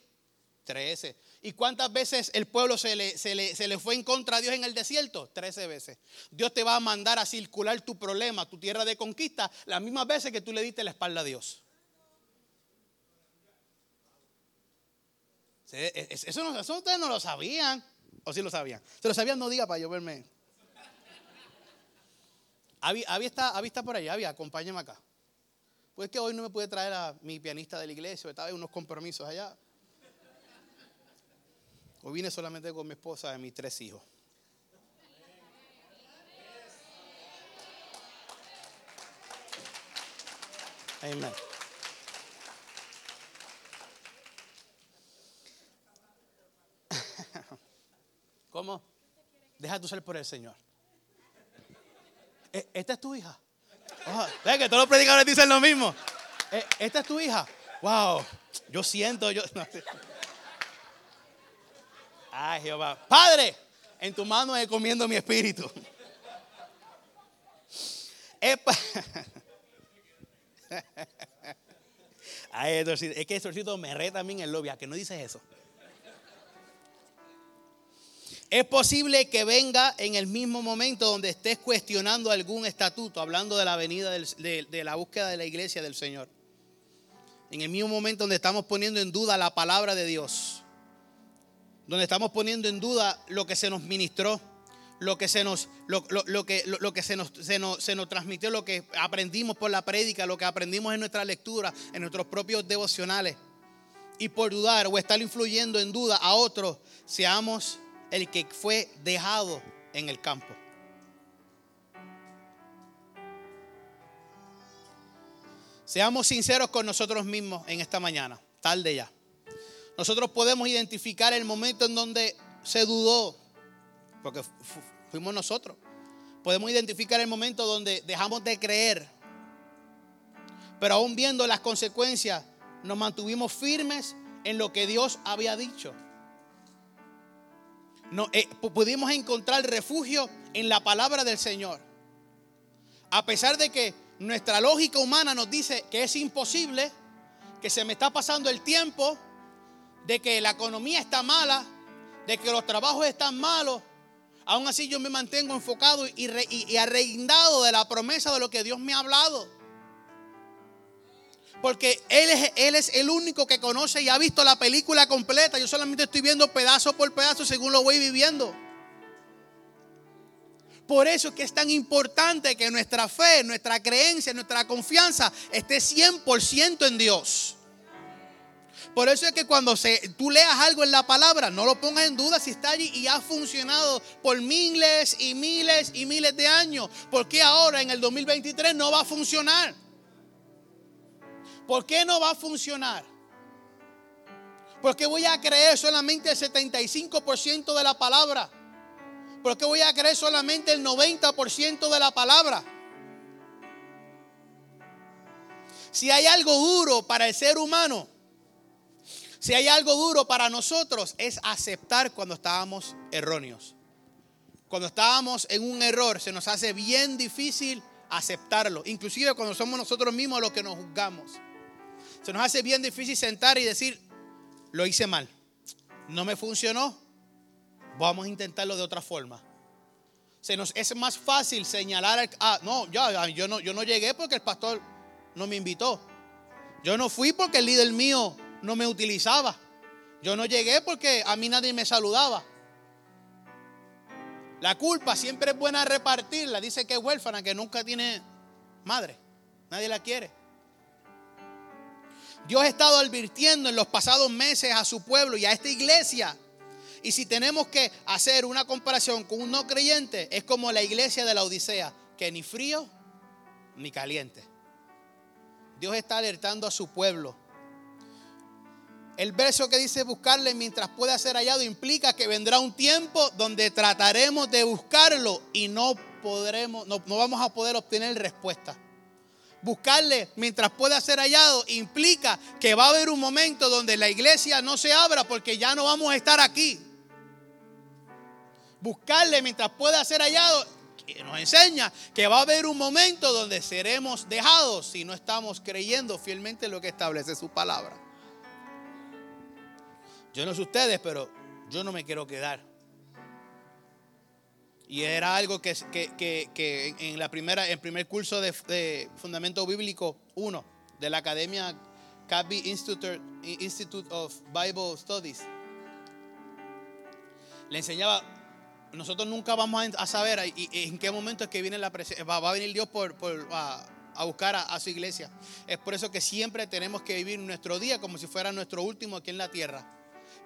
trece. ¿Y cuántas veces el pueblo se le, se, le, fue en contra de Dios en el desierto? Trece veces. Dios te va a mandar a circular tu problema, tu tierra de conquista, las mismas veces que tú le diste la espalda a Dios. Eso, no, eso ustedes no lo sabían. ¿O sí lo sabían? Se lo sabían, no diga para yo verme. Avi, está, está por allá, Avi, acompáñame acá. Pues es que hoy no me pude traer a mi pianista de la iglesia, estaba en unos compromisos allá. Hoy vine solamente con mi esposa y mis tres hijos. Amén. *laughs* ¿Cómo? Deja tu ser por el Señor. E, ¿Esta es tu hija? Oh, que todos los predicadores dicen lo mismo. E, ¿Esta es tu hija? Wow, yo siento, yo. Ay, Jehová. Padre, en tu mano he comiendo mi espíritu. Epa. *laughs* Ay, es que el me reta también en el lobby. ¿A que no dices eso? Es posible que venga en el mismo momento donde estés cuestionando algún estatuto, hablando de la venida de, la búsqueda de la iglesia del Señor. En el mismo momento donde estamos poniendo en duda la palabra de Dios, donde estamos poniendo en duda lo que se nos ministró, lo que se nos, lo, que, lo, que se nos, se, nos, se nos transmitió, lo que aprendimos por la prédica, lo que aprendimos en nuestra lectura, en nuestros propios devocionales. Y por dudar o estar influyendo en duda a otros, seamos el que fue dejado en el campo. Seamos sinceros con nosotros mismos en esta mañana, tarde ya. Nosotros podemos identificar el momento en donde se dudó, porque fuimos nosotros. Podemos identificar el momento donde dejamos de creer, pero aún viendo las consecuencias, nos mantuvimos firmes en lo que Dios había dicho no, eh, pudimos encontrar refugio en la palabra del Señor. A pesar de que nuestra lógica humana nos dice que es imposible, que se me está pasando el tiempo, de que la economía está mala, de que los trabajos están malos, aún así yo me mantengo enfocado y, arreindado de la promesa de lo que Dios me ha hablado. Porque él es, él es el único que conoce y ha visto la película completa. Yo solamente estoy viendo pedazo por pedazo según lo voy viviendo. Por eso es que es tan importante que nuestra fe, nuestra creencia, nuestra confianza esté 100% en Dios. Por eso es que cuando se, tú leas algo en la palabra, no lo pongas en duda si está allí y ha funcionado por miles y miles y miles de años. Porque ahora en el 2023 no va a funcionar? ¿Por qué no va a funcionar? Porque voy a creer solamente el 75% de la palabra. Porque voy a creer solamente el 90% de la palabra. Si hay algo duro para el ser humano, si hay algo duro para nosotros, es aceptar cuando estábamos erróneos. Cuando estábamos en un error, se nos hace bien difícil aceptarlo. Inclusive cuando somos nosotros mismos los que nos juzgamos. Se nos hace bien difícil sentar y decir, lo hice mal, no me funcionó, vamos a intentarlo de otra forma. Se nos es más fácil señalar, ah, no, yo no, yo no llegué porque el pastor no me invitó. Yo no fui porque el líder mío no me utilizaba. Yo no llegué porque a mí nadie me saludaba. La culpa siempre es buena repartirla. Dice que es huérfana, que nunca tiene madre. Nadie la quiere. Dios ha estado advirtiendo en los pasados meses a su pueblo y a esta iglesia. Y si tenemos que hacer una comparación con un no creyente, es como la iglesia de la Odisea, que ni frío ni caliente. Dios está alertando a su pueblo. El verso que dice buscarle mientras pueda ser hallado implica que vendrá un tiempo donde trataremos de buscarlo y no podremos, no, no vamos a poder obtener respuesta buscarle mientras pueda ser hallado implica que va a haber un momento donde la iglesia no se abra porque ya no vamos a estar aquí. Buscarle mientras pueda ser hallado nos enseña que va a haber un momento donde seremos dejados si no estamos creyendo fielmente lo que establece su palabra. Yo no sé ustedes, pero yo no me quiero quedar. Y era algo que, en la primera, en primer curso de, Fundamento Bíblico 1 de la Academia Cabby Institute, Institute of Bible Studies le enseñaba nosotros nunca vamos a saber en qué momento es que viene la va, va a venir Dios por, a, buscar a, su iglesia. Es por eso que siempre tenemos que vivir nuestro día como si fuera nuestro último aquí en la tierra.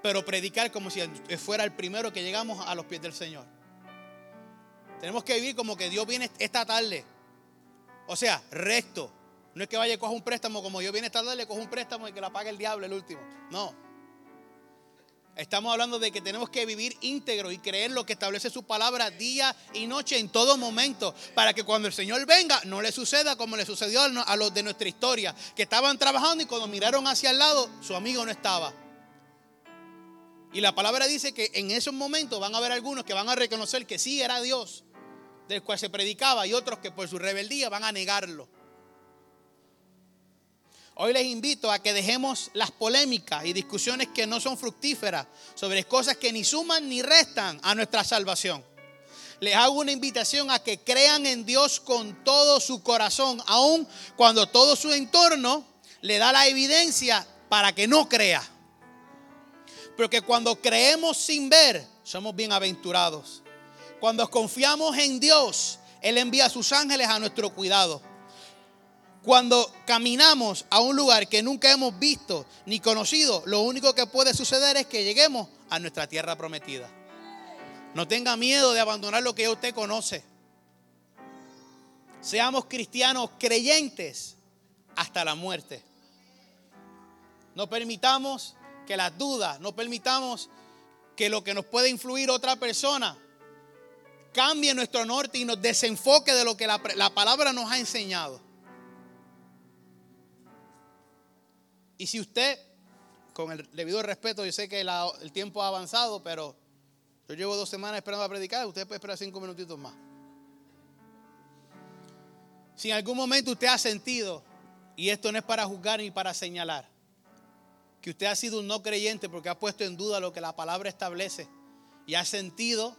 Pero predicar como si fuera el primero que llegamos a los pies del Señor. Tenemos que vivir como que Dios viene esta tarde. O sea, recto. No es que vaya y coja un préstamo como Dios viene esta tarde, le coja un préstamo y que la pague el diablo el último. No. Estamos hablando de que tenemos que vivir íntegro y creer lo que establece su palabra día y noche en todo momento, para que cuando el Señor venga no le suceda como le sucedió a los de nuestra historia, que estaban trabajando y cuando miraron hacia el lado, su amigo no estaba. Y la palabra dice que en esos momentos van a haber algunos que van a reconocer que sí era Dios, del cual se predicaba, y otros que por su rebeldía van a negarlo. Hoy les invito a que dejemos las polémicas y discusiones que no son fructíferas sobre cosas que ni suman ni restan a nuestra salvación. Les hago una invitación a que crean en Dios con todo su corazón, aun cuando todo su entorno le da la evidencia para que no crea. Porque cuando creemos sin ver, somos bienaventurados. Cuando confiamos en Dios, Él envía a sus ángeles a nuestro cuidado. Cuando caminamos a un lugar que nunca hemos visto ni conocido, lo único que puede suceder es que lleguemos a nuestra tierra prometida. No tenga miedo de abandonar lo que usted conoce. Seamos cristianos creyentes hasta la muerte. No permitamos que las dudas, no permitamos que lo que nos puede influir otra persona cambie nuestro norte y nos desenfoque de lo que la, la palabra nos ha enseñado. Y si usted, con el debido respeto, yo sé que el tiempo ha avanzado, pero yo llevo dos semanas esperando a predicar, usted puede esperar cinco minutitos más. Si en algún momento usted ha sentido, y esto no es para juzgar ni para señalar, que usted ha sido un no creyente porque ha puesto en duda lo que la palabra establece y ha sentido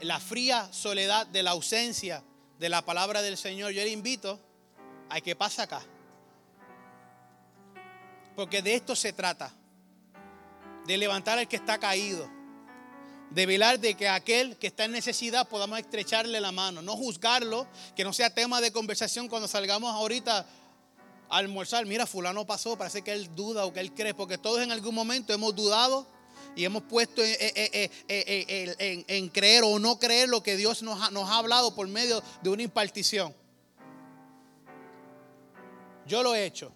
la fría soledad de la ausencia de la palabra del Señor, yo le invito a que pase acá. Porque de esto se trata. De levantar al que está caído. De velar de que aquel que está en necesidad podamos estrecharle la mano. No juzgarlo, que no sea tema de conversación cuando salgamos ahorita a almorzar. Mira, fulano pasó, parece que él duda o que él cree. Porque todos en algún momento hemos dudado y hemos puesto en, creer o no creer lo que Dios nos ha, hablado por medio de una impartición. Yo lo he hecho.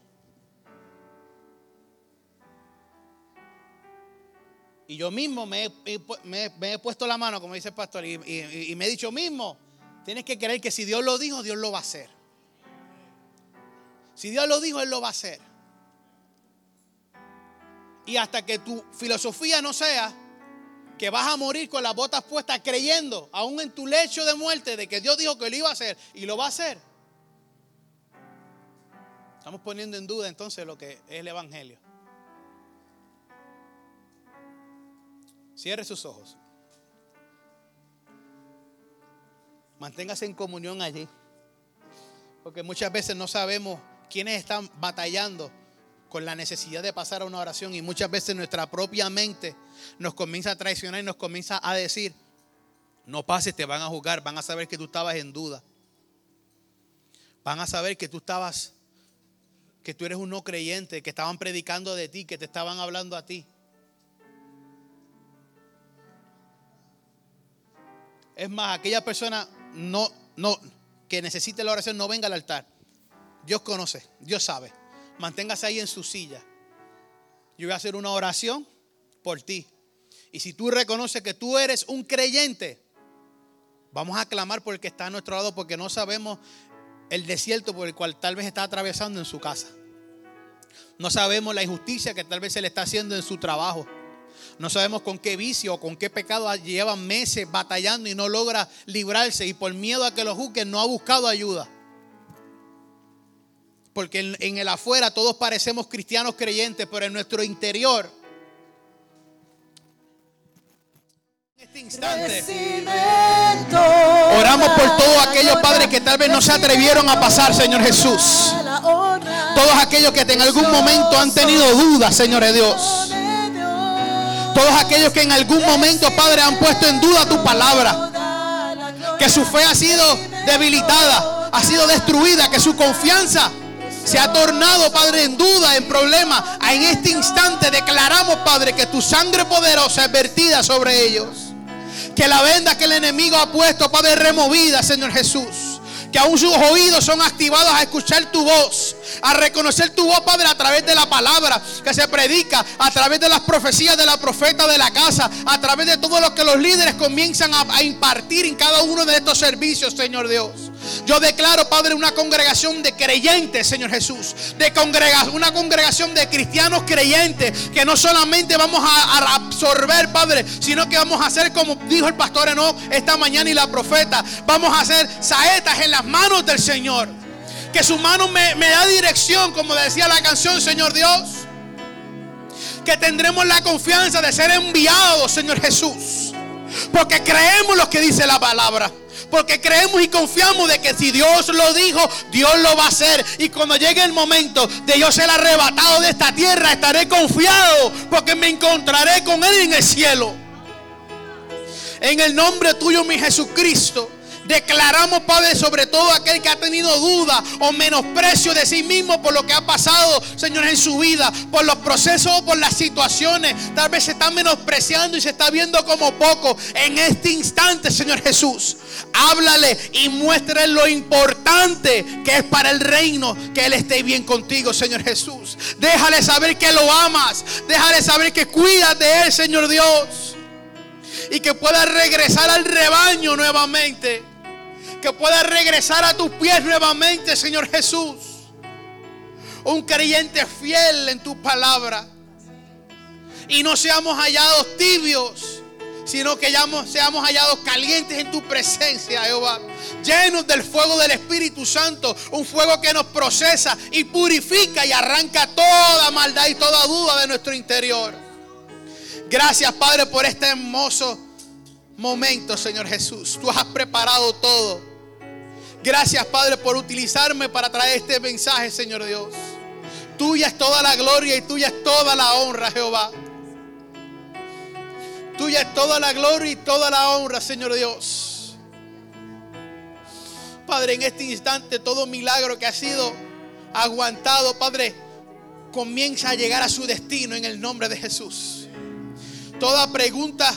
Y yo mismo me he, puesto la mano, como dice el pastor, y, me he dicho mismo, tienes que creer que si Dios lo dijo, Dios lo va a hacer. Si Dios lo dijo, Él lo va a hacer. Y hasta que tu filosofía no sea que vas a morir con las botas puestas creyendo, aún en tu lecho de muerte, de que Dios dijo que lo iba a hacer y lo va a hacer. Estamos poniendo en duda entonces lo que es el Evangelio. Cierre sus ojos. Manténgase en comunión allí. Porque muchas veces no sabemos quiénes están batallando con la necesidad de pasar a una oración y muchas veces nuestra propia mente nos comienza a traicionar y nos comienza a decir, no pases, te van a juzgar, van a saber que tú estabas en duda. Van a saber que tú estabas, que tú eres un no creyente, que estaban predicando de ti, que te estaban hablando a ti. Es más, aquella persona no, no, que necesite la oración no venga al altar. Dios conoce, Dios sabe. Manténgase ahí en su silla. Yo voy a hacer una oración por ti. Y si tú reconoces que tú eres un creyente, vamos a clamar por el que está a nuestro lado porque no sabemos el desierto por el cual tal vez está atravesando en su casa. No sabemos la injusticia que tal vez se le está haciendo en su trabajo. No sabemos con qué vicio o con qué pecado lleva meses batallando y no logra librarse y por miedo a que lo juzguen no ha buscado ayuda. Porque en, el afuera todos parecemos cristianos creyentes, pero en nuestro interior en este instante oramos por todos aquellos padres que tal vez no se atrevieron a pasar, Señor Jesús. Todos aquellos que en algún momento han tenido dudas, Señor de Dios Todos aquellos que en algún momento, Padre, han puesto en duda tu palabra. Que su fe ha sido debilitada, ha sido destruida, que su confianza se ha tornado, Padre, en duda, en problema. En este instante declaramos, Padre, que tu sangre poderosa es vertida sobre ellos. Que la venda que el enemigo ha puesto, Padre, es removida, Señor Jesús que aún sus oídos son activados a escuchar tu voz, a reconocer tu voz, Padre, a través de la palabra que se predica, a través de las profecías de la profeta de la casa, a través de todo lo que los líderes comienzan a, impartir en cada uno de estos servicios, Señor Dios. Yo declaro, Padre, una congregación de creyentes, Señor Jesús. De congregación, una congregación de cristianos creyentes. Que no solamente vamos a, absorber, Padre, sino que vamos a hacer como dijo el pastor Enoch esta mañana y la profeta. Vamos a hacer saetas en las manos del Señor. Que su mano me, me da dirección, como decía la canción, Señor Dios. Que tendremos la confianza de ser enviados, Señor Jesús. Porque creemos lo que dice la palabra. Porque creemos y confiamos de que si Dios lo dijo, Dios lo va a hacer. Y cuando llegue el momento de yo ser arrebatado de esta tierra, estaré confiado porque me encontraré con Él en el cielo. En el nombre tuyo, mi Jesucristo. Declaramos, Padre, sobre todo aquel que ha tenido duda o menosprecio de sí mismo por lo que ha pasado, Señor, en su vida, por los procesos o por las situaciones. Tal vez se está menospreciando y se está viendo como poco. En este instante, Señor Jesús, háblale y muéstrale lo importante que es para el reino que Él esté bien contigo, Señor Jesús. Déjale saber que lo amas. Déjale saber que cuidas de Él, Señor Dios. Y que pueda regresar al rebaño nuevamente que pueda regresar a tus pies nuevamente, Señor Jesús. Un creyente fiel en tu palabra. Y no seamos hallados tibios, sino que seamos hallados calientes en tu presencia, Jehová. Llenos del fuego del Espíritu Santo. Un fuego que nos procesa y purifica y arranca toda maldad y toda duda de nuestro interior. Gracias, Padre, por este hermoso momento, Señor Jesús. Tú has preparado todo. Gracias, Padre, por utilizarme para traer este mensaje, Señor Dios. Tuya es toda la gloria y tuya es toda la honra, Jehová. Tuya es toda la gloria y toda la honra, Señor Dios. Padre, en este instante todo milagro que ha sido aguantado, Padre, comienza a llegar a su destino en el nombre de Jesús. Toda pregunta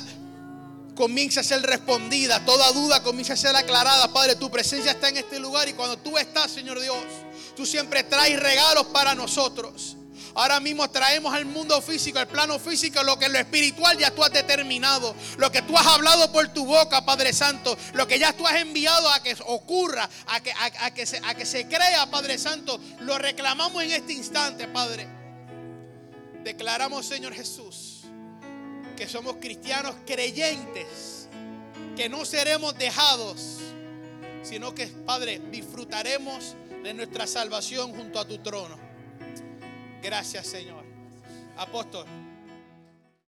comienza a ser respondida, toda duda comienza a ser aclarada. Padre, tu presencia está en este lugar y cuando tú estás, Señor Dios, tú siempre traes regalos para nosotros. Ahora mismo traemos al mundo físico, al plano físico, lo que en lo espiritual ya tú has determinado, lo que tú has hablado por tu boca, Padre Santo, lo que ya tú has enviado a que ocurra, a que, a que, se, a que se crea, Padre Santo, lo reclamamos en este instante, Padre. Declaramos, Señor Jesús, que somos cristianos creyentes, que no seremos dejados, sino que, Padre, disfrutaremos de nuestra salvación junto a tu trono. Gracias, Señor. Apóstol.